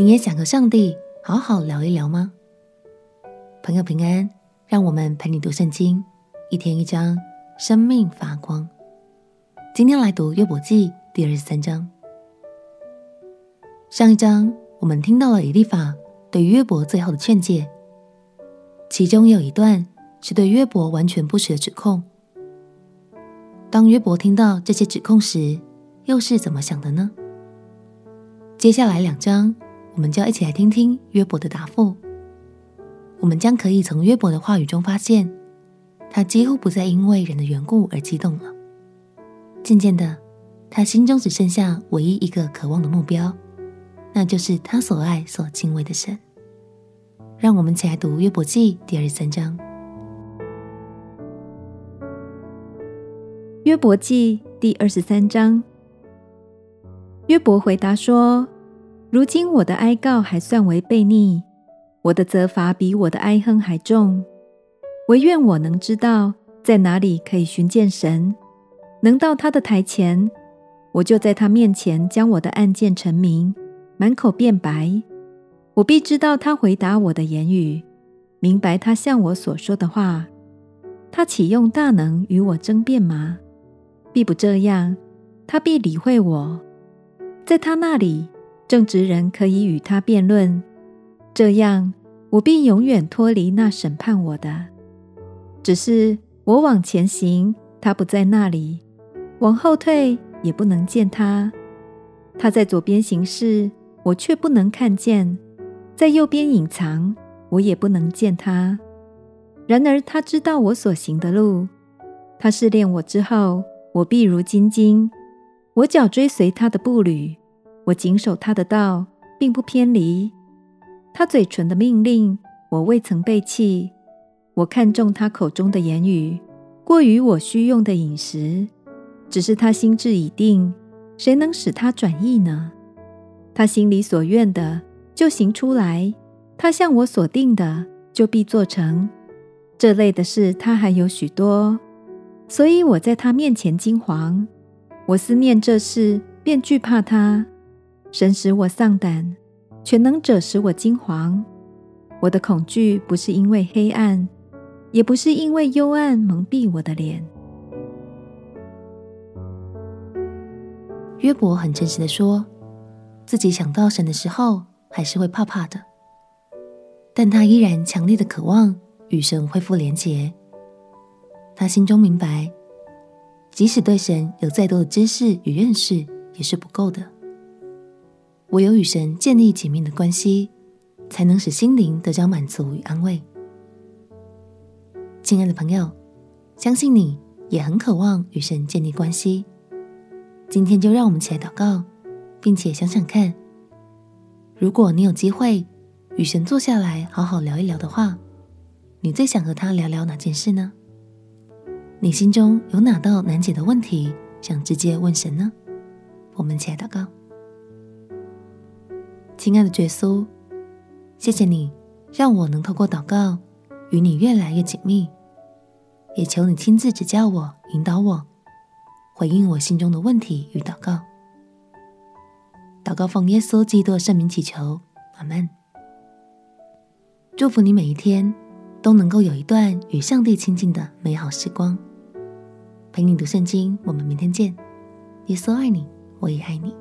你也想和上帝好好聊一聊吗？朋友平安，让我们陪你读圣经，一天一章，生命发光。今天来读约伯记第二十三章。上一章我们听到了以利法对约伯最后的劝诫，其中有一段是对约伯完全不实的指控。当约伯听到这些指控时，又是怎么想的呢？接下来两章。我们就要一起来听听约伯的答复。我们将可以从约伯的话语中发现，他几乎不再因为人的缘故而激动了。渐渐的，他心中只剩下唯一一个渴望的目标，那就是他所爱、所敬畏的神。让我们一起来读约伯记第二十三章。约伯记第二十三章，约伯回答说。如今我的哀告还算为悖逆，我的责罚比我的哀哼还重。惟愿我能知道在哪里可以寻见神，能到他的台前，我就在他面前将我的案件陈明，满口辩白。我必知道他回答我的言语，明白他向我所说的话。他岂用大能与我争辩吗？必不这样，他必理会我，在他那里。正直人可以与他辩论，这样我必永远脱离那审判我的。只是我往前行，他不在那里；往后退，也不能见他。他在左边行事，我却不能看见；在右边隐藏，我也不能见他。然而他知道我所行的路，他试炼我之后，我必如精金。我脚追随他的步履。我谨守他的道，并不偏离。他嘴唇的命令，我未曾背弃。我看重他口中的言语，过于我需用的饮食。只是他心志已定，谁能使他转意呢？他心里所愿的，就行出来；他向我所定的，就必做成。这类的事，他还有许多，所以我在他面前惊惶。我思念这事，便惧怕他。神使我丧胆，全能者使我惊惶。我的恐惧不是因为黑暗，也不是因为幽暗蒙蔽我的脸。约伯很诚实的说，自己想到神的时候，还是会怕怕的。但他依然强烈的渴望与神恢复连结。他心中明白，即使对神有再多的知识与认识，也是不够的。唯有与神建立紧密的关系，才能使心灵得到满足与安慰。亲爱的朋友，相信你也很渴望与神建立关系。今天就让我们起来祷告，并且想想看，如果你有机会与神坐下来好好聊一聊的话，你最想和他聊聊哪件事呢？你心中有哪道难解的问题想直接问神呢？我们起来祷告。亲爱的耶稣，谢谢你让我能透过祷告与你越来越紧密，也求你亲自指教我、引导我，回应我心中的问题与祷告。祷告奉耶稣基督圣名祈求，阿门。祝福你每一天都能够有一段与上帝亲近的美好时光。陪你读圣经，我们明天见。耶稣爱你，我也爱你。